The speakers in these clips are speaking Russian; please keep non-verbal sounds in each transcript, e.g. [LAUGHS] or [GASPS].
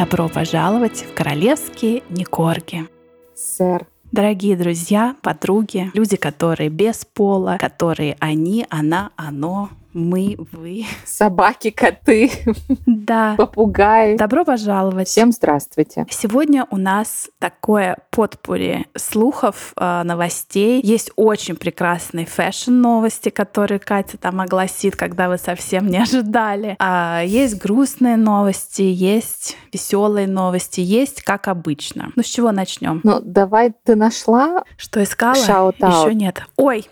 Добро пожаловать в королевские Никорги. Сэр. Дорогие друзья, подруги, люди, которые без пола, которые они, она, оно, мы, вы. Собаки, коты. Да. Попугаи. Добро пожаловать. Всем здравствуйте. Сегодня у нас такое подпури слухов, э, новостей. Есть очень прекрасные фэшн-новости, которые Катя там огласит, когда вы совсем не ожидали. А есть грустные новости, есть веселые новости, есть как обычно. Ну, с чего начнем? Ну, давай ты нашла. Что искала? Еще нет. Ой,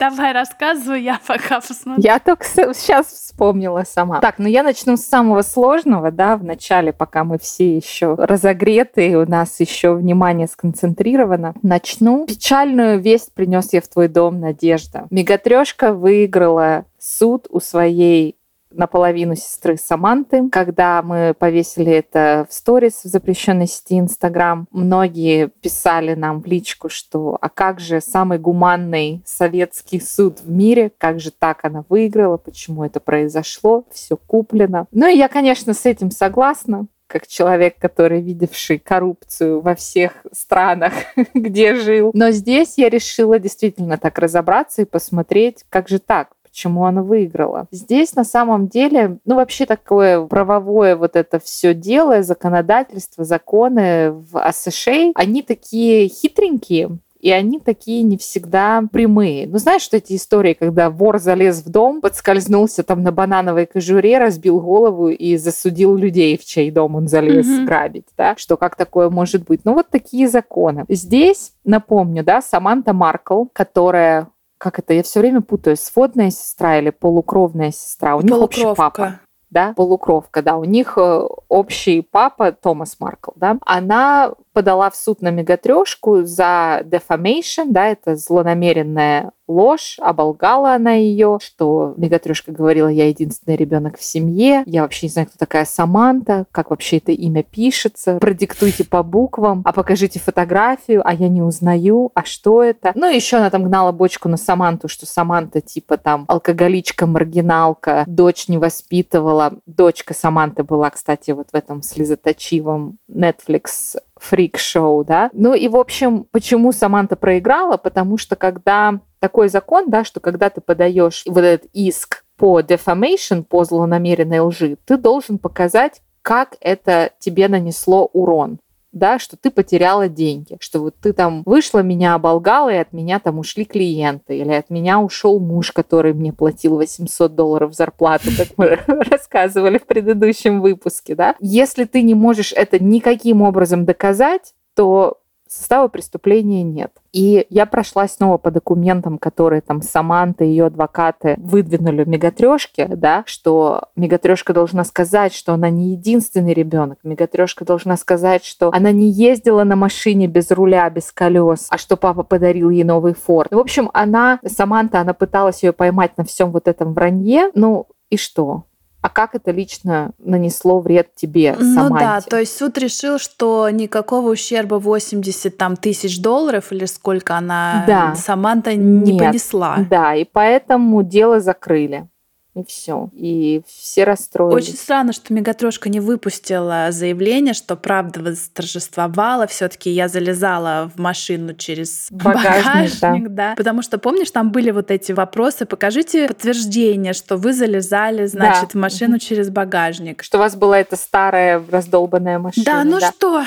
Давай рассказывай, я пока посмотрю. Я только сейчас вспомнила сама. Так, ну я начну с самого сложного, да, в начале, пока мы все еще разогреты, и у нас еще внимание сконцентрировано. Начну. Печальную весть принес я в твой дом, Надежда. Мегатрешка выиграла суд у своей наполовину сестры Саманты. Когда мы повесили это в сторис в запрещенной сети Инстаграм, многие писали нам в личку, что а как же самый гуманный советский суд в мире, как же так она выиграла, почему это произошло, все куплено. Ну и я, конечно, с этим согласна как человек, который видевший коррупцию во всех странах, [LAUGHS] где жил. Но здесь я решила действительно так разобраться и посмотреть, как же так, почему она выиграла. Здесь на самом деле, ну вообще такое правовое вот это все дело, законодательство, законы в США, они такие хитренькие, и они такие не всегда прямые. Ну, знаешь, что эти истории, когда вор залез в дом, подскользнулся там на банановой кожуре, разбил голову и засудил людей, в чей дом он залез mm-hmm. грабить, да? Что как такое может быть? Ну, вот такие законы. Здесь, напомню, да, Саманта Маркл, которая как это, я все время путаю, сводная сестра или полукровная сестра. У них общий папа. Да, полукровка, да. У них э, общий папа Томас Маркл, да. Она подала в суд на мегатрешку за defamation, да, это злонамеренная ложь, оболгала она ее, что мегатрешка говорила, я единственный ребенок в семье, я вообще не знаю, кто такая Саманта, как вообще это имя пишется, продиктуйте по буквам, а покажите фотографию, а я не узнаю, а что это? Ну, еще она там гнала бочку на Саманту, что Саманта типа там алкоголичка, маргиналка, дочь не воспитывала. Дочка Саманты была, кстати, вот в этом слезоточивом Netflix фрик-шоу, да. Ну и, в общем, почему Саманта проиграла? Потому что когда такой закон, да, что когда ты подаешь вот этот иск по defamation, по злонамеренной лжи, ты должен показать, как это тебе нанесло урон да, что ты потеряла деньги, что вот ты там вышла, меня оболгала, и от меня там ушли клиенты, или от меня ушел муж, который мне платил 800 долларов зарплату, как мы [LAUGHS] рассказывали в предыдущем выпуске, да. Если ты не можешь это никаким образом доказать, то состава преступления нет. И я прошла снова по документам, которые там Саманта и ее адвокаты выдвинули в мегатрешке, да, что мегатрешка должна сказать, что она не единственный ребенок. Мегатрешка должна сказать, что она не ездила на машине без руля, без колес, а что папа подарил ей новый форт. В общем, она, Саманта, она пыталась ее поймать на всем вот этом вранье. Ну и что? А как это лично нанесло вред тебе, Саманте? Ну да, то есть суд решил, что никакого ущерба 80 там, тысяч долларов или сколько она да. Саманта не Нет. понесла. Да, и поэтому дело закрыли и все. И все расстроились. Очень странно, что Мегатрошка не выпустила заявление, что правда восторжествовала. все таки я залезала в машину через багажник, багажник да. да. Потому что, помнишь, там были вот эти вопросы, покажите подтверждение, что вы залезали, значит, да. в машину через багажник. Что у вас была эта старая раздолбанная машина. Да, ну да. что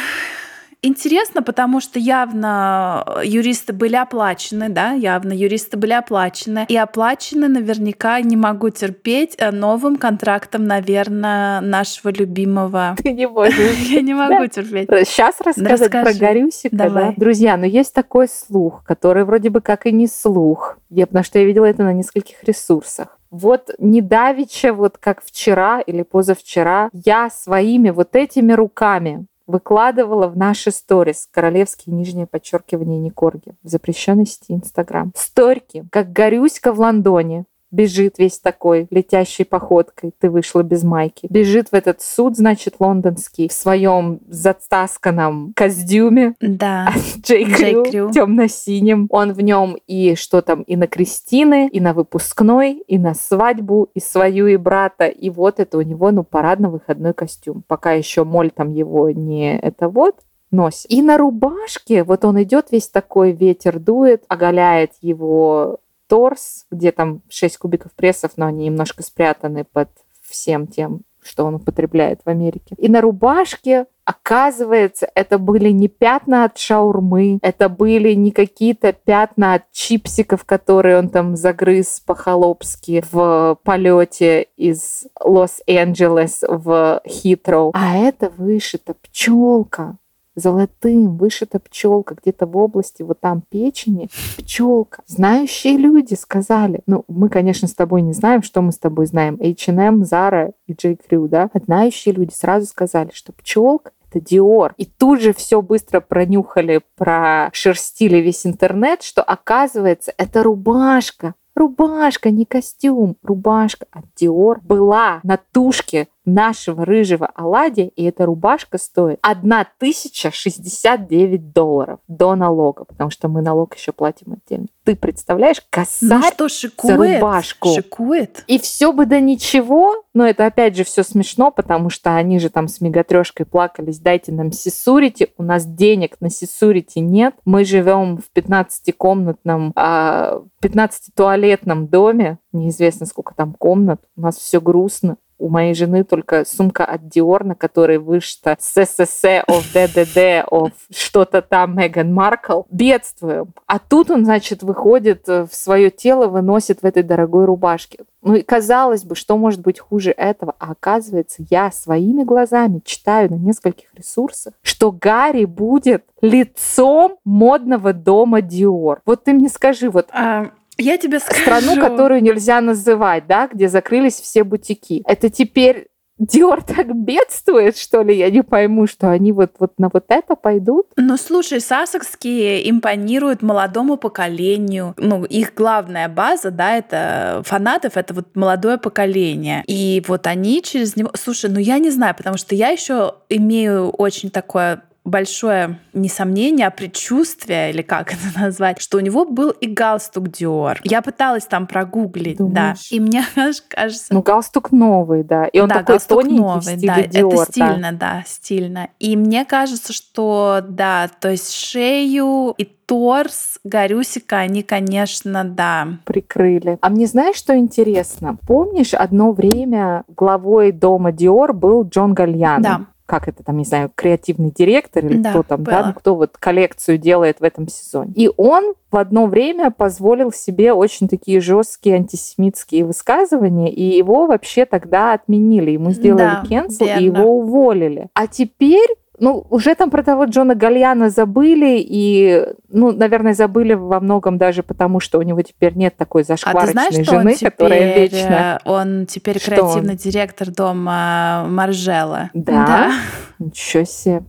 интересно, потому что явно юристы были оплачены, да, явно юристы были оплачены. И оплачены наверняка не могу терпеть э, новым контрактом, наверное, нашего любимого. [LAUGHS] Ты не можешь. Я не могу терпеть. Сейчас рассказать про Горюсика, да? Друзья, но есть такой слух, который вроде бы как и не слух. Я, потому что я видела это на нескольких ресурсах. Вот недавеча, вот как вчера или позавчера, я своими вот этими руками выкладывала в наши сторис. Королевские нижнее подчеркивание Никорги. В запрещенной сети Инстаграм. Сторики, как Горюська в Лондоне, бежит весь такой, летящей походкой, ты вышла без майки. Бежит в этот суд, значит, лондонский, в своем затасканном костюме. Да. [LAUGHS] Джей Крю, темно-синим. Он в нем и что там, и на Кристины, и на выпускной, и на свадьбу, и свою, и брата. И вот это у него, ну, парадно-выходной костюм. Пока еще моль там его не это вот, носит. И на рубашке, вот он идет весь такой, ветер дует, оголяет его торс, где там 6 кубиков прессов, но они немножко спрятаны под всем тем, что он употребляет в Америке. И на рубашке, оказывается, это были не пятна от шаурмы, это были не какие-то пятна от чипсиков, которые он там загрыз по-холопски в полете из Лос-Анджелес в Хитроу. А это вышита пчелка золотым вышита пчелка где-то в области вот там печени, пчелка. Знающие люди сказали, ну, мы, конечно, с тобой не знаем, что мы с тобой знаем, H&M, Zara и J. Crew, да, а знающие люди сразу сказали, что пчелка это Диор. И тут же все быстро пронюхали, прошерстили весь интернет, что оказывается, это рубашка. Рубашка, не костюм, рубашка от Dior была на тушке нашего рыжего оладья, и эта рубашка стоит 1069 долларов до налога, потому что мы налог еще платим отдельно. Ты представляешь, косарь ну что, шикует, за рубашку. Шикует. И все бы да ничего, но это опять же все смешно, потому что они же там с мегатрешкой плакались, дайте нам сисурити, у нас денег на сисурити нет, мы живем в 15-комнатном, 15-туалетном а, доме, неизвестно сколько там комнат, у нас все грустно, у моей жены только сумка от Dior, на которой вышито ССС of ДДД of что-то там Меган Маркл. Бедствуем. А тут он, значит, выходит в свое тело, выносит в этой дорогой рубашке. Ну и казалось бы, что может быть хуже этого? А оказывается, я своими глазами читаю на нескольких ресурсах, что Гарри будет лицом модного дома Диор. Вот ты мне скажи, вот... А, я тебе скажу. Страну, которую нельзя называть, да, где закрылись все бутики. Это теперь Диор так бедствует, что ли? Я не пойму, что они вот, вот на вот это пойдут. Ну, слушай, сасокские импонируют молодому поколению. Ну, их главная база, да, это фанатов, это вот молодое поколение. И вот они через него... Слушай, ну я не знаю, потому что я еще имею очень такое большое несомнение, а предчувствие, или как это [LAUGHS] назвать, что у него был и галстук Dior. Я пыталась там прогуглить, Думаешь? да. И мне [LAUGHS] кажется... Ну, галстук новый, да. И он да, такой тоненький новый, в стиле да. Dior. Это стильно, да. да, стильно. И мне кажется, что, да, то есть шею и торс Горюсика они, конечно, да. Прикрыли. А мне знаешь, что интересно? Помнишь, одно время главой дома Диор был Джон Гальян? Да как это там, не знаю, креативный директор или да, кто там, было. да, ну, кто вот коллекцию делает в этом сезоне. И он в одно время позволил себе очень такие жесткие антисемитские высказывания, и его вообще тогда отменили. Ему сделали да, кенсел, и его уволили. А теперь ну, уже там про того Джона Гальяна забыли, и, ну, наверное, забыли во многом даже потому, что у него теперь нет такой зашкварочной а ты знаешь, жены, теперь, которая вечно... Он теперь что креативный он? директор дома Маржела. Да? да? Ничего себе.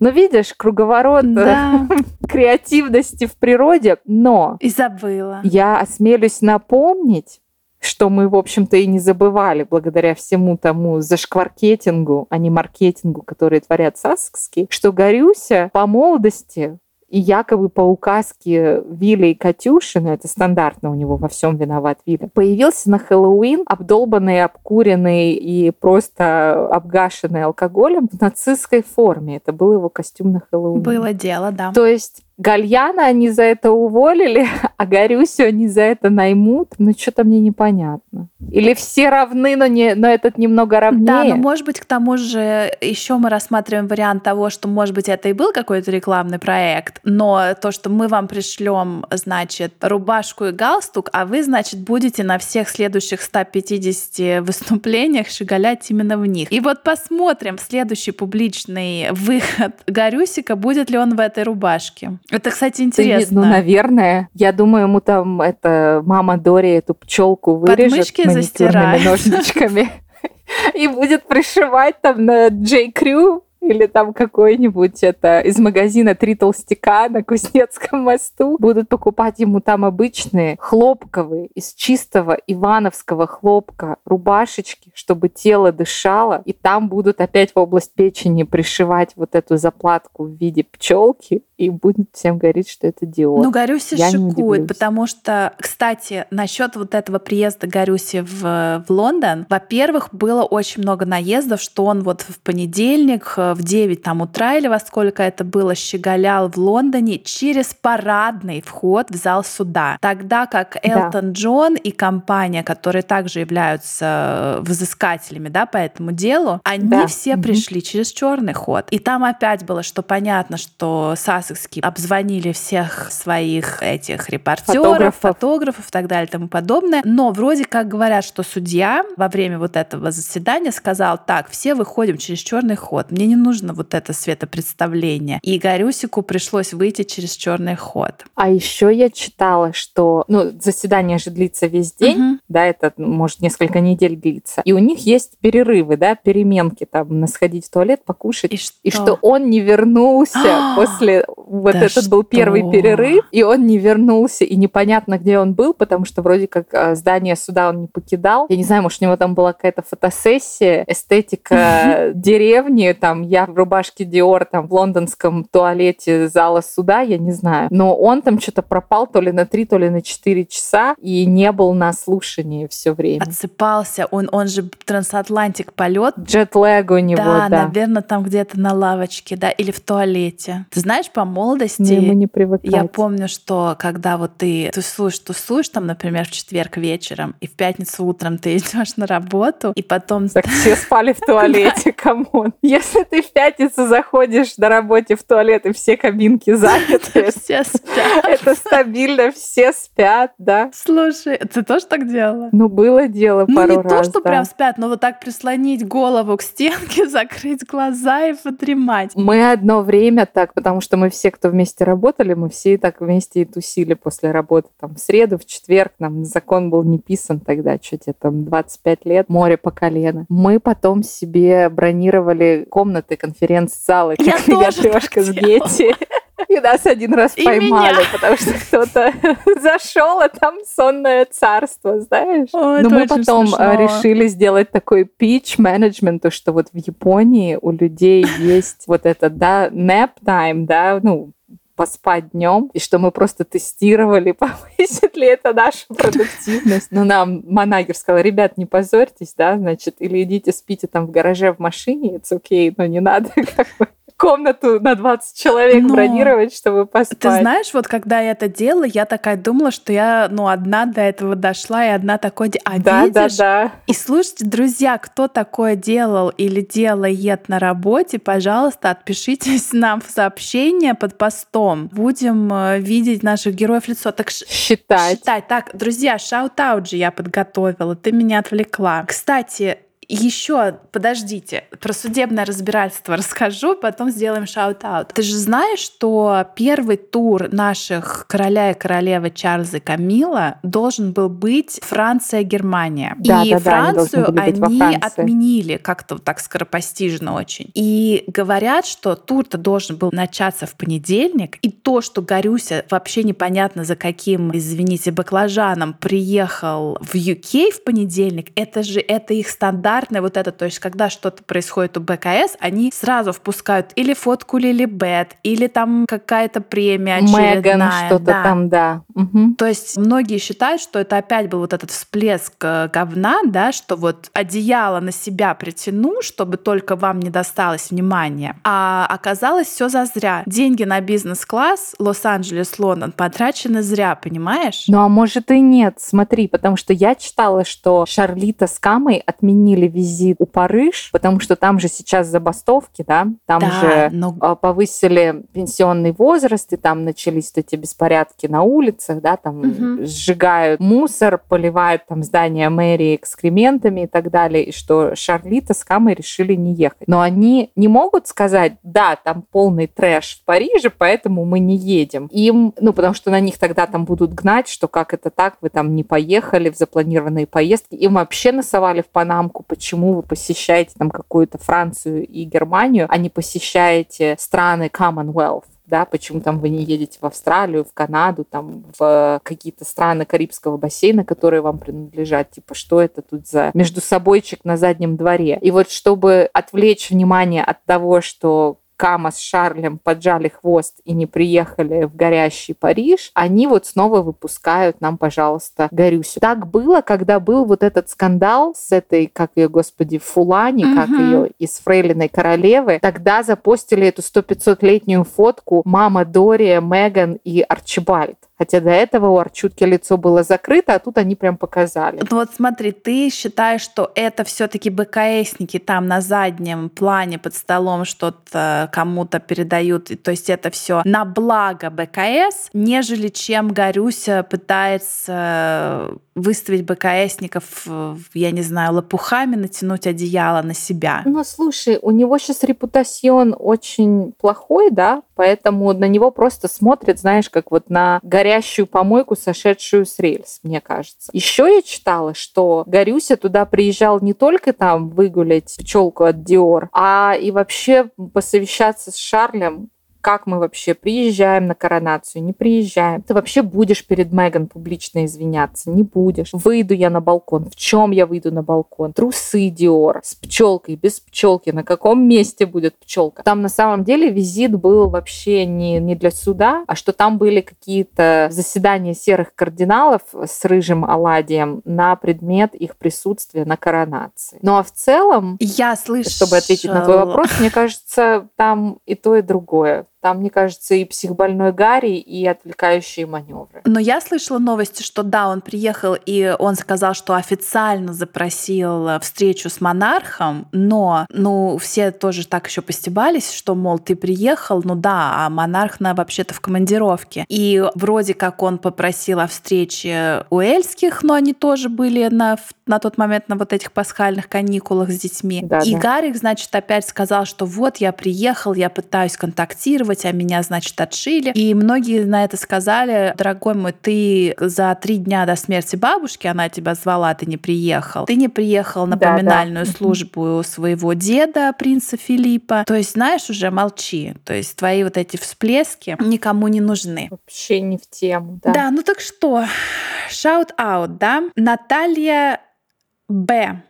Ну, видишь, круговорот да. [LAUGHS] креативности в природе, но... И забыла. Я осмелюсь напомнить, что мы, в общем-то, и не забывали благодаря всему тому зашкваркетингу, а не маркетингу, который творят саскские, что Горюся по молодости и якобы по указке Вилли и Катюши, ну это стандартно у него во всем виноват Вилли, появился на Хэллоуин обдолбанный, обкуренный и просто обгашенный алкоголем в нацистской форме. Это был его костюм на Хэллоуин. Было дело, да. То есть Гальяна они за это уволили, [LAUGHS] а Горюсю они за это наймут. Ну, что-то мне непонятно. Или все равны, но, не, но этот немного равнее. Да, но может быть, к тому же еще мы рассматриваем вариант того, что, может быть, это и был какой-то рекламный проект, но то, что мы вам пришлем, значит, рубашку и галстук, а вы, значит, будете на всех следующих 150 [LAUGHS] выступлениях шигалять именно в них. И вот посмотрим следующий публичный выход Горюсика, будет ли он в этой рубашке. Это, кстати, интересно. ну, наверное. Я думаю, ему там это мама Дори эту пчелку вырежет Подмышки застирает. ножничками [LAUGHS] и будет пришивать там на Джей Крю или там какой-нибудь это из магазина «Три толстяка» на Кузнецком мосту будут покупать ему там обычные хлопковые из чистого ивановского хлопка рубашечки, чтобы тело дышало, и там будут опять в область печени пришивать вот эту заплатку в виде пчелки, и будет всем говорить, что это диод. Ну, Гарюси Я шикует, потому что, кстати, насчет вот этого приезда Гарюси в, в Лондон, во-первых, было очень много наездов, что он вот в понедельник э, в 9 там утра или во сколько это было, щеголял в Лондоне через парадный вход в зал суда. Тогда как Элтон да. Джон и компания, которые также являются э, взыскателями да, по этому делу, они да. все mm-hmm. пришли через черный ход. И там опять было, что понятно, что Сассекски обзвонили всех своих этих репортеров, фотографов. фотографов и так далее и тому подобное. Но вроде как говорят, что судья во время вот этого заседания сказал, так, все выходим через черный ход. Мне не нужно вот это светопредставление. И Горюсику пришлось выйти через черный ход. А еще я читала, что ну, заседание же длится весь день, угу. Да, это может несколько недель длиться. И у них есть перерывы, да, переменки, там, на сходить в туалет, покушать. И что, и что он не вернулся [GASPS] после вот да этот был первый перерыв, и он не вернулся, и непонятно, где он был, потому что вроде как а, здание суда он не покидал. Я не знаю, может, у него там была какая-то фотосессия, эстетика [LAUGHS] деревни, там, я в рубашке Диор, там, в лондонском туалете зала суда, я не знаю. Но он там что-то пропал то ли на три, то ли на четыре часа, и не был на слушании все время. Отсыпался, он, он же transatlantic полет. Джетлэг у него, да. Да, наверное, там где-то на лавочке, да, или в туалете. Ты знаешь, по молодости не, мы не привыкать. я помню, что когда вот ты тусуешь, тусуешь, там, например, в четверг вечером, и в пятницу утром ты [LAUGHS] идешь на работу, и потом... Так [LAUGHS] все спали в туалете, come on. Если ты в пятницу заходишь на работе в туалет, и все кабинки [LAUGHS] заняты, все спят. Это стабильно, все спят, да. Слушай, ты тоже так делала? Ну, было дело ну, пару раз, Ну, не то, что прям спят, но вот так прислонить голову к стенке, [LAUGHS] закрыть глаза и подремать. Мы одно время так, потому что мы все, кто вместе работали, мы все так вместе и тусили после работы. Там в среду, в четверг, нам закон был не писан тогда, что тебе там 25 лет, море по колено. Мы потом себе бронировали комнаты, конференц-залы, я [LAUGHS] как я трешка с Гетти. [LAUGHS] И нас один раз и поймали, меня. потому что кто-то [LAUGHS] зашел, а там сонное царство, знаешь. О, Но мы потом а, смешно. решили сделать такой пич менеджменту, что вот в Японии у людей [LAUGHS] есть вот это, да, nap time, да, ну, поспать днем, и что мы просто тестировали, повысит ли это нашу продуктивность. Но нам манагер сказал, ребят, не позорьтесь, да, значит, или идите спите там в гараже в машине, it's okay, но не надо как бы комнату на 20 человек Но... бронировать, чтобы поспать. Ты знаешь, вот когда я это делала, я такая думала, что я, ну, одна до этого дошла, и одна такой... А да, видишь? Да, да. И слушайте, друзья, кто такое делал или делает на работе, пожалуйста, отпишитесь [LAUGHS] нам в сообщение под постом. Будем э, видеть наших героев лицо. Так считать. Считать. Так, друзья, shout-out же я подготовила. Ты меня отвлекла. Кстати, еще, подождите, про судебное разбирательство расскажу, потом сделаем shout-out. Ты же знаешь, что первый тур наших короля и королевы Чарльза и Камила должен был быть Франция-Германия. Да, и да, Францию да, они, они отменили как-то так скоропостижно очень. И говорят, что тур-то должен был начаться в понедельник, и то, что Горюся вообще непонятно за каким, извините, баклажаном приехал в UK в понедельник, это же это их стандарт стандартное вот это, то есть когда что-то происходит у БКС, они сразу впускают или фотку Лили Бет, или там какая-то премия очередная. Меган что-то да. там, да. Угу. То есть многие считают, что это опять был вот этот всплеск э, говна, да, что вот одеяло на себя притяну, чтобы только вам не досталось внимания. А оказалось все зазря. Деньги на бизнес-класс Лос-Анджелес, Лондон потрачены зря, понимаешь? Ну а может и нет, смотри, потому что я читала, что Шарлита с Камой отменили отменили визит у Париж, потому что там же сейчас забастовки, да, там да, же но... А, повысили пенсионный возраст, и там начались эти беспорядки на улицах, да, там угу. сжигают мусор, поливают там здания мэрии экскрементами и так далее, и что Шарлита с Камой решили не ехать. Но они не могут сказать, да, там полный трэш в Париже, поэтому мы не едем. Им, ну, потому что на них тогда там будут гнать, что как это так, вы там не поехали в запланированные поездки. Им вообще насовали в Панамку, почему вы посещаете там какую-то Францию и Германию, а не посещаете страны Commonwealth да, почему там вы не едете в Австралию, в Канаду, там в какие-то страны Карибского бассейна, которые вам принадлежат, типа, что это тут за между собойчик на заднем дворе. И вот чтобы отвлечь внимание от того, что Кама с Шарлем поджали хвост и не приехали в горящий Париж, они вот снова выпускают нам, пожалуйста, Горюсю. Так было, когда был вот этот скандал с этой, как ее, господи, Фулани, угу. как ее из Фрейлиной королевы. Тогда запостили эту 100-500-летнюю фотку мама Дория, Меган и Арчибальд. Хотя до этого у Арчутки лицо было закрыто, а тут они прям показали. Ну вот смотри, ты считаешь, что это все таки БКСники там на заднем плане под столом что-то кому-то передают, то есть это все на благо БКС, нежели чем Горюся пытается выставить БКСников, я не знаю, лопухами, натянуть одеяло на себя. Ну, слушай, у него сейчас репутацион очень плохой, да, поэтому на него просто смотрят, знаешь, как вот на горящую помойку, сошедшую с рельс, мне кажется. Еще я читала, что Горюся туда приезжал не только там выгулять пчелку от Диор, а и вообще посовещаться с Шарлем как мы вообще приезжаем на коронацию, не приезжаем. Ты вообще будешь перед Меган публично извиняться, не будешь. Выйду я на балкон. В чем я выйду на балкон? Трусы Диор с пчелкой, без пчелки. На каком месте будет пчелка? Там на самом деле визит был вообще не, не для суда, а что там были какие-то заседания серых кардиналов с рыжим оладием на предмет их присутствия на коронации. Ну а в целом, я слышу, чтобы ответить на твой вопрос, мне кажется, там и то, и другое. Там, мне кажется, и психбольной Гарри, и отвлекающие маневры. Но я слышала новости, что да, он приехал, и он сказал, что официально запросил встречу с монархом, но, ну, все тоже так еще постебались, что, мол, ты приехал, ну да, а монарх на вообще-то в командировке. И вроде как он попросил о встрече у Эльских, но они тоже были на, на тот момент на вот этих пасхальных каникулах с детьми. Да, и да. Гарик, значит, опять сказал, что вот я приехал, я пытаюсь контактировать, делать, а меня, значит, отшили. И многие на это сказали, дорогой мой, ты за три дня до смерти бабушки, она тебя звала, ты не приехал. Ты не приехал на поминальную да, службу своего деда, принца Филиппа. То есть, знаешь, уже молчи. То есть твои вот эти всплески никому не нужны. Вообще не в тему, да. Да, ну так что, shout-out, да? Наталья Б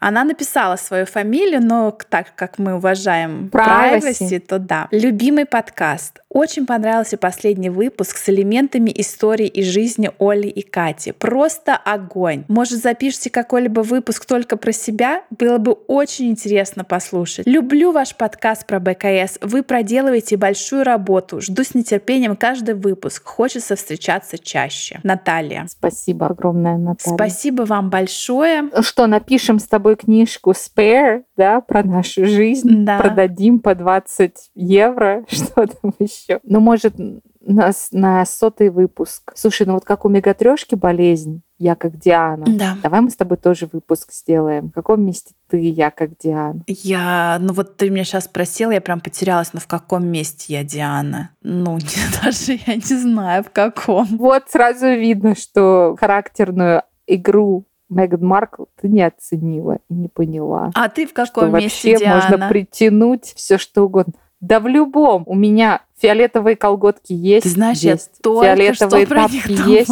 она написала свою фамилию, но так как мы уважаем privacy, privacy то да. Любимый подкаст. Очень понравился последний выпуск с элементами истории и жизни Оли и Кати. Просто огонь. Может, запишите какой-либо выпуск только про себя? Было бы очень интересно послушать. Люблю ваш подкаст про БКС. Вы проделываете большую работу. Жду с нетерпением каждый выпуск. Хочется встречаться чаще. Наталья. Спасибо огромное, Наталья. Спасибо вам большое. Что, напишем с тобой книжку Spare, да, про нашу жизнь. Да. Продадим по 20 евро. [LAUGHS] Что там еще? Еще. Ну, может, на, на сотый выпуск. Слушай, ну вот как у мегатрешки болезнь, я как Диана. Да. Давай мы с тобой тоже выпуск сделаем. В каком месте ты, я как Диана? Я, ну вот ты меня сейчас спросила, я прям потерялась, но в каком месте я Диана? Ну, [LAUGHS] даже я не знаю, в каком. Вот сразу видно, что характерную игру Меган Маркл ты не оценила и не поняла. А ты в каком что месте, вообще Диана? можно притянуть все что угодно. Да в любом. У меня Фиолетовые колготки есть. Ты знаешь, есть. я только Фиолетовые что тапки есть.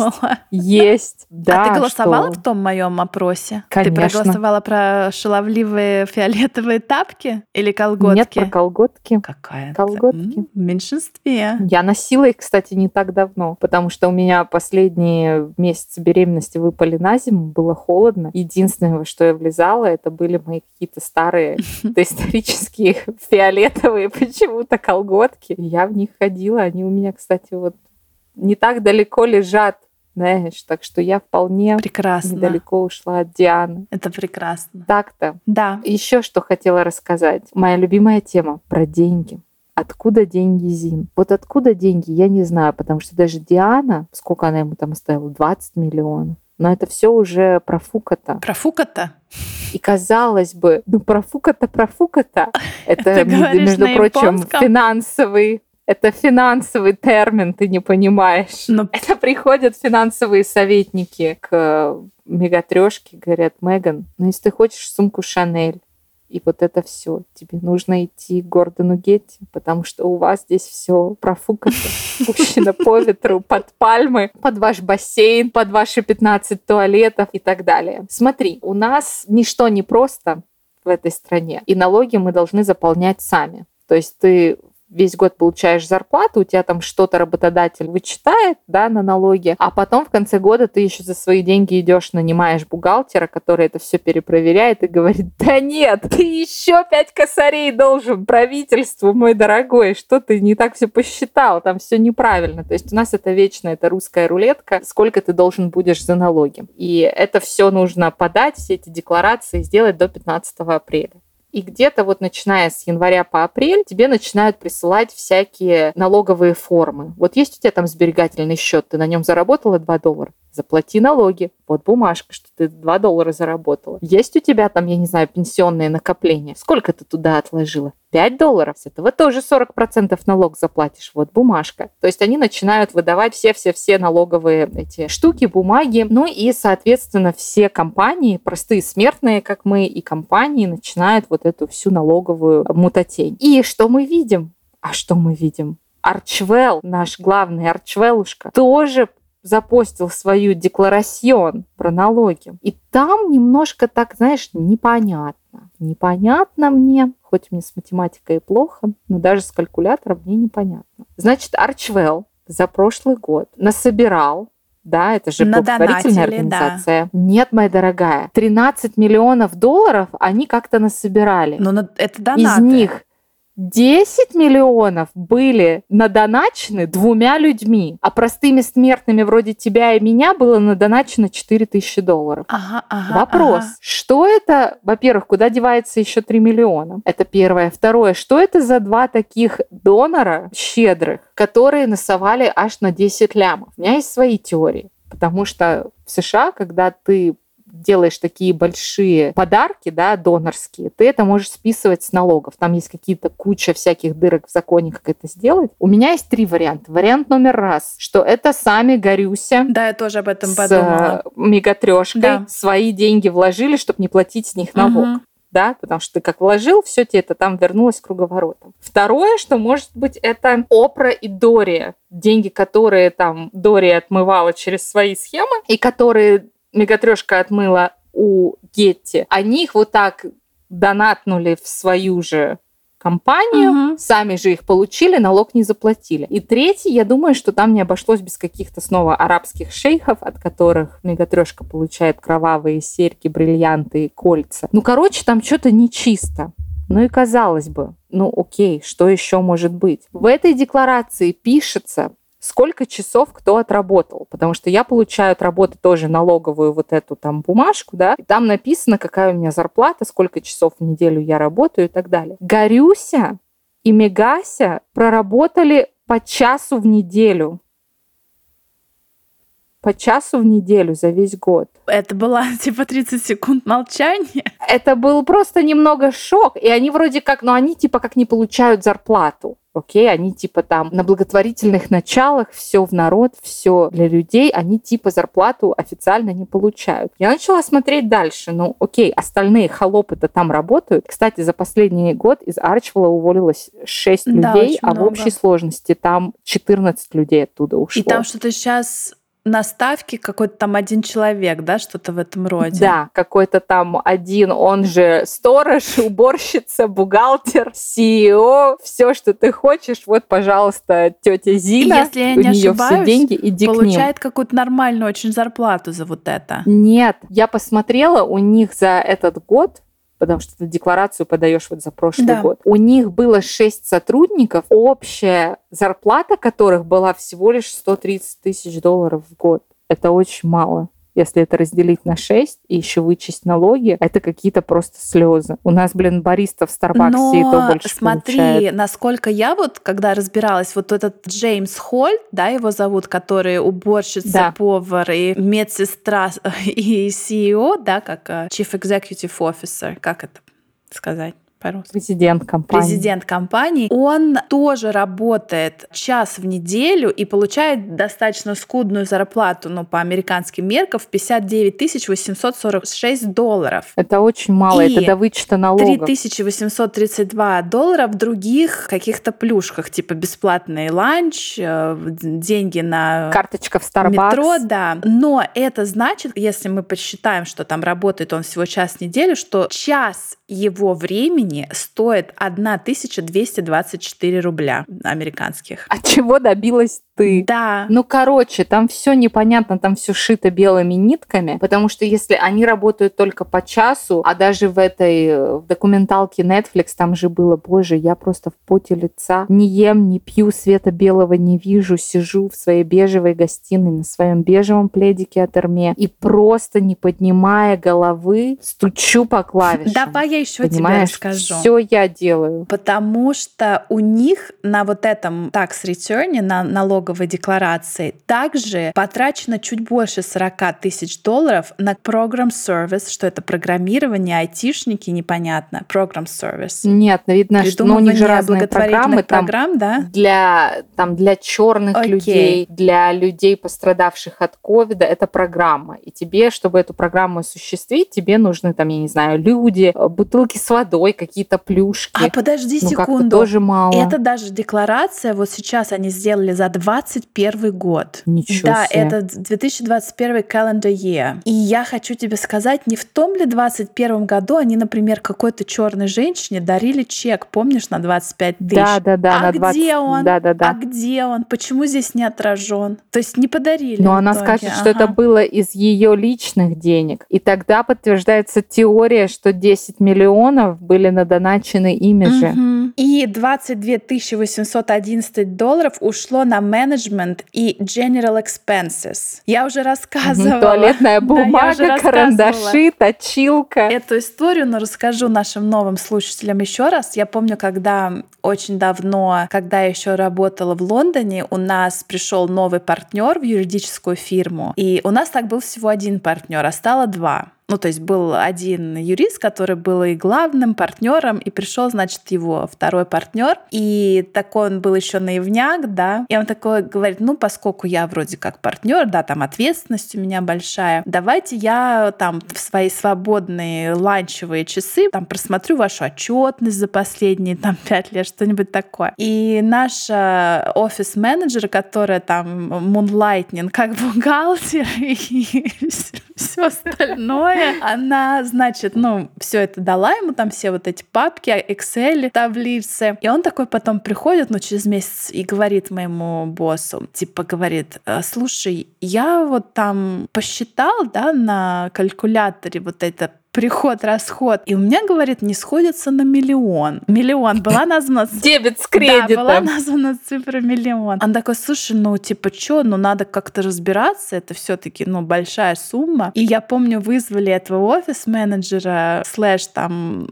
Есть. Да, а ты голосовала что? в том моем опросе? Конечно. Ты проголосовала про шаловливые фиолетовые тапки или колготки? Нет, про колготки. Какая? Колготки. В меньшинстве. Я носила их, кстати, не так давно, потому что у меня последние месяцы беременности выпали на зиму, было холодно. Единственное, во что я влезала, это были мои какие-то старые [LAUGHS] доисторические фиолетовые почему-то колготки. Я в них ходила. Они у меня, кстати, вот не так далеко лежат, знаешь, так что я вполне прекрасно. недалеко ушла от Дианы. Это прекрасно. Так-то. Да. Еще что хотела рассказать. Моя любимая тема про деньги. Откуда деньги Зин? Вот откуда деньги, я не знаю, потому что даже Диана, сколько она ему там оставила, 20 миллионов. Но это все уже профукато. Профукато? И казалось бы, ну профукато, профукато. [LAUGHS] Это, между прочим, финансовый Это финансовый термин, ты не понимаешь. Но... [LAUGHS] Это приходят финансовые советники к мегатрешке, говорят, Меган, ну если ты хочешь сумку Шанель, и вот это все. Тебе нужно идти к Гордону Гетти, потому что у вас здесь все профукано, [LAUGHS] пущено по ветру, под пальмы, под ваш бассейн, под ваши 15 туалетов и так далее. Смотри, у нас ничто не просто в этой стране, и налоги мы должны заполнять сами. То есть ты весь год получаешь зарплату, у тебя там что-то работодатель вычитает, да, на налоги, а потом в конце года ты еще за свои деньги идешь, нанимаешь бухгалтера, который это все перепроверяет и говорит, да нет, ты еще пять косарей должен правительству, мой дорогой, что ты не так все посчитал, там все неправильно. То есть у нас это вечно, это русская рулетка, сколько ты должен будешь за налоги. И это все нужно подать, все эти декларации сделать до 15 апреля. И где-то вот начиная с января по апрель тебе начинают присылать всякие налоговые формы. Вот есть у тебя там сберегательный счет, ты на нем заработала 2 доллара заплати налоги. Вот бумажка, что ты 2 доллара заработала. Есть у тебя там, я не знаю, пенсионные накопления. Сколько ты туда отложила? 5 долларов. С этого тоже 40% налог заплатишь. Вот бумажка. То есть они начинают выдавать все-все-все налоговые эти штуки, бумаги. Ну и, соответственно, все компании, простые смертные, как мы, и компании начинают вот эту всю налоговую мутатень. И что мы видим? А что мы видим? Арчвелл, наш главный Арчвеллушка, тоже запостил свою декларацион про налоги. И там немножко так, знаешь, непонятно. Непонятно мне, хоть мне с математикой плохо, но даже с калькулятором мне непонятно. Значит, Арчвелл за прошлый год насобирал да, это же благотворительная организация. Да. Нет, моя дорогая, 13 миллионов долларов они как-то насобирали. Но это донаты. Из них 10 миллионов были надоначены двумя людьми, а простыми смертными вроде тебя и меня было надоначено 4 тысячи долларов. Ага, ага, Вопрос, ага. что это, во-первых, куда девается еще 3 миллиона? Это первое. Второе, что это за два таких донора щедрых, которые насовали аж на 10 лямов? У меня есть свои теории. Потому что в США, когда ты делаешь такие большие подарки, да, донорские, ты это можешь списывать с налогов. Там есть какие-то куча всяких дырок в законе, как это сделать. У меня есть три варианта. Вариант номер раз, что это сами Горюся. Да, я тоже об этом с подумала. мегатрешкой да. свои деньги вложили, чтобы не платить с них налог. Угу да, потому что ты как вложил, все тебе это там вернулось круговоротом. Второе, что может быть, это Опра и Дория, деньги, которые там Дория отмывала через свои схемы и которые мегатрешка отмыла у Гетти, они их вот так донатнули в свою же компанию, угу. сами же их получили, налог не заплатили. И третий, я думаю, что там не обошлось без каких-то снова арабских шейхов, от которых мегатрешка получает кровавые серьги, бриллианты и кольца. Ну, короче, там что-то нечисто. Ну и казалось бы, ну окей, что еще может быть? В этой декларации пишется, сколько часов кто отработал. Потому что я получаю от работы тоже налоговую вот эту там бумажку, да, и там написано, какая у меня зарплата, сколько часов в неделю я работаю и так далее. Горюся и Мегася проработали по часу в неделю по часу в неделю за весь год. Это была [LAUGHS] типа 30 секунд молчания? Это был просто немного шок. И они вроде как, ну они типа как не получают зарплату. Окей, они типа там на благотворительных началах, все в народ, все для людей, они типа зарплату официально не получают. Я начала смотреть дальше, ну окей, остальные холопы-то там работают. Кстати, за последний год из Арчвелла уволилось 6 да, людей, а много. в общей сложности там 14 людей оттуда ушло. И там что-то сейчас на ставке какой-то там один человек, да, что-то в этом роде. Да, какой-то там один, он же сторож, [LAUGHS] уборщица, бухгалтер, CEO, все, что ты хочешь. Вот, пожалуйста, тетя Зина, Если я у не нее ошибаюсь, все деньги, иди получает какую-то нормальную очень зарплату за вот это. Нет, я посмотрела, у них за этот год потому что ты декларацию подаешь вот за прошлый да. год. У них было 6 сотрудников, общая зарплата которых была всего лишь 130 тысяч долларов в год. Это очень мало. Если это разделить на 6 и еще вычесть налоги, это какие-то просто слезы. У нас, блин, бариста в Старбаксе Но и то больше смотри, получает. насколько я вот, когда разбиралась, вот этот Джеймс Хольт, да, его зовут, который уборщица, да. повар и медсестра [LAUGHS] и CEO, да, как э, Chief Executive Officer, как это сказать? По-русски? Президент компании. Президент компании. Он тоже работает час в неделю и получает достаточно скудную зарплату, ну, по американским меркам, в 59 846 долларов. Это очень мало, и это до вычета налогов. 3832 доллара в других каких-то плюшках, типа бесплатный ланч, э, деньги на карточка в Starbucks. метро, да. Но это значит, если мы посчитаем, что там работает он всего час в неделю, что час его времени стоит 1224 рубля американских. От чего добилась ты? Да. Ну, короче, там все непонятно, там все шито белыми нитками, потому что если они работают только по часу, а даже в этой в документалке Netflix там же было, боже, я просто в поте лица не ем, не пью, света белого не вижу, сижу в своей бежевой гостиной на своем бежевом пледике от Эрме и просто не поднимая головы стучу по клавишам. Давай я еще тебе расскажу. Все я делаю. Потому что у них на вот этом tax return, на налоговой декларации, также потрачено чуть больше 40 тысяч долларов на программ сервис, что это программирование, айтишники, непонятно, программ сервис. Нет, ну, видно, что ну, у них же разные программы. программ, да? Для, там, для черных okay. людей, для людей, пострадавших от ковида, это программа. И тебе, чтобы эту программу осуществить, тебе нужны, там, я не знаю, люди, бутылки с водой, какие-то плюшки. А подожди ну, секунду. тоже мало. Это даже декларация, вот сейчас они сделали за 21 год. Ничего да, себе. это 2021 calendar year. И я хочу тебе сказать, не в том ли 21 году они, например, какой-то черной женщине дарили чек, помнишь, на 25 тысяч? Да, да, да. А на 20... где он? Да, да, да. А где он? Почему здесь не отражен? То есть не подарили. Но она скажет, ага. что это было из ее личных денег. И тогда подтверждается теория, что 10 миллионов были надоначены ими же. Угу. И 22 811 долларов ушло на менеджмент и general expenses. Я уже рассказывала. Туалетная [LAUGHS] бумага, да, карандаши, точилка. Эту историю, но расскажу нашим новым слушателям еще раз. Я помню, когда очень давно, когда я еще работала в Лондоне, у нас пришел новый партнер в юридическую фирму. И у нас так был всего один партнер, а стало два. Ну, то есть был один юрист, который был и главным партнером, и пришел, значит, его второй партнер. И такой он был еще наивняк, да. И он такой говорит, ну, поскольку я вроде как партнер, да, там ответственность у меня большая, давайте я там в свои свободные ланчевые часы там просмотрю вашу отчетность за последние там [LAUGHS] пять лет, что-нибудь такое. И наша офис-менеджер, которая там мунлайтнинг как бухгалтер [LAUGHS] и все остальное, она, значит, ну, все это дала ему, там все вот эти папки, Excel, таблицы. И он такой потом приходит, ну, через месяц и говорит моему боссу, типа, говорит, «Э, слушай, я вот там посчитал, да, на калькуляторе вот это приход-расход. И у меня, говорит, не сходится на миллион. Миллион. Была [LAUGHS] названа... Дебет с кредитом. Да, была названа цифра миллион. Он такой, слушай, ну типа что, ну надо как-то разбираться, это все таки ну большая сумма. И я помню, вызвали этого офис-менеджера, слэш там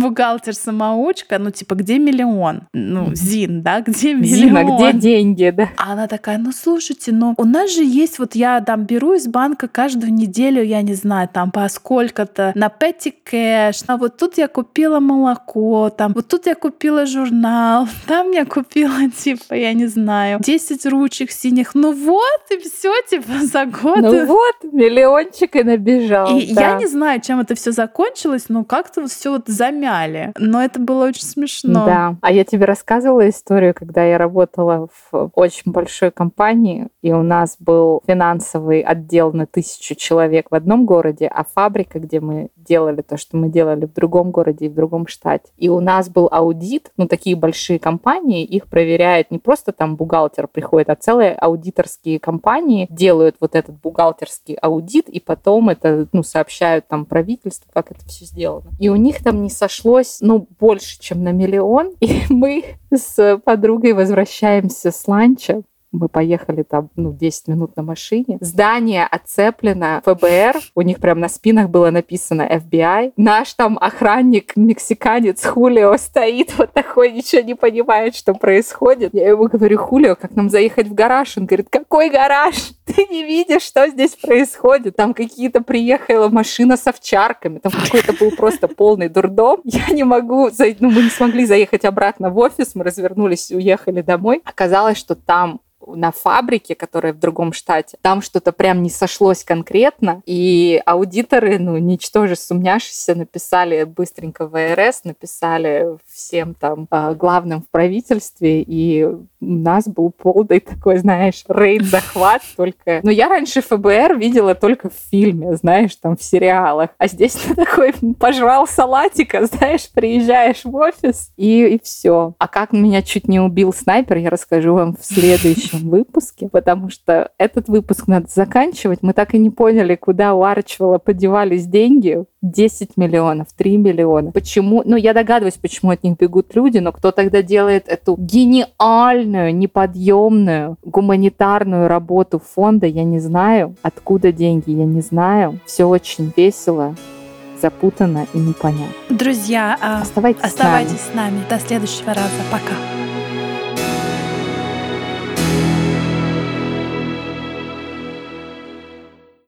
бухгалтер-самоучка, ну, типа, где миллион? Ну, Зин, да, где миллион? Зина, где деньги, да? А она такая, ну, слушайте, ну, у нас же есть, вот я там беру из банка каждую неделю, я не знаю, там, по сколько-то, на пэти кэш, а вот тут я купила молоко, там, вот тут я купила журнал, [LAUGHS] там я купила, типа, я не знаю, 10 ручек синих, ну вот, и все, типа, [LAUGHS] за год. Ну вот, миллиончик и набежал. И да. я не знаю, чем это все закончилось, но как-то вот все вот замяли. Но это было очень смешно. Да. А я тебе рассказывала историю, когда я работала в очень большой компании, и у нас был финансовый отдел на тысячу человек в одном городе, а фабрика, где мы делали то, что мы делали в другом городе и в другом штате. И у нас был аудит, ну, такие большие компании, их проверяет не просто там бухгалтер приходит, а целые аудиторские компании делают вот этот бухгалтерский аудит, и потом это, ну, сообщают там правительству, как это все сделано. И у них там не сошлось, ну, больше, чем на миллион. И [LAUGHS] мы с подругой возвращаемся с ланча Мы поехали там, ну, 10 минут на машине. Здание оцеплено ФБР. У них прям на спинах было написано FBI. Наш там охранник, мексиканец Хулио стоит вот такой, ничего не понимает, что происходит. Я ему говорю, Хулио, как нам заехать в гараж? Он говорит, какой гараж? [LAUGHS] Ты не видишь, что здесь происходит? Там какие-то приехала машина с овчарками. Там какой-то был просто полный дурдом. Я не могу, ну, мы не смогли заехать обратно в офис. Мы развернулись и уехали домой. Оказалось, что там на фабрике, которая в другом штате, там что-то прям не сошлось конкретно, и аудиторы, ну, ничтоже сумняшися, написали быстренько ВРС, написали всем там а, главным в правительстве, и у нас был полный такой, знаешь, рейд-захват [LAUGHS] только. Но я раньше ФБР видела только в фильме, знаешь, там в сериалах, а здесь ты такой пожрал салатика, [LAUGHS] знаешь, приезжаешь в офис, и, и все. А как меня чуть не убил снайпер, я расскажу вам в следующем следующем [LAUGHS] выпуске, потому что этот выпуск надо заканчивать. Мы так и не поняли, куда у Арчвелла подевались деньги. 10 миллионов, 3 миллиона. Почему? Ну, я догадываюсь, почему от них бегут люди, но кто тогда делает эту гениальную, неподъемную гуманитарную работу фонда, я не знаю. Откуда деньги, я не знаю. Все очень весело запутанно и непонятно. Друзья, оставайтесь, оставайтесь с, нами. с нами. До следующего раза. Пока.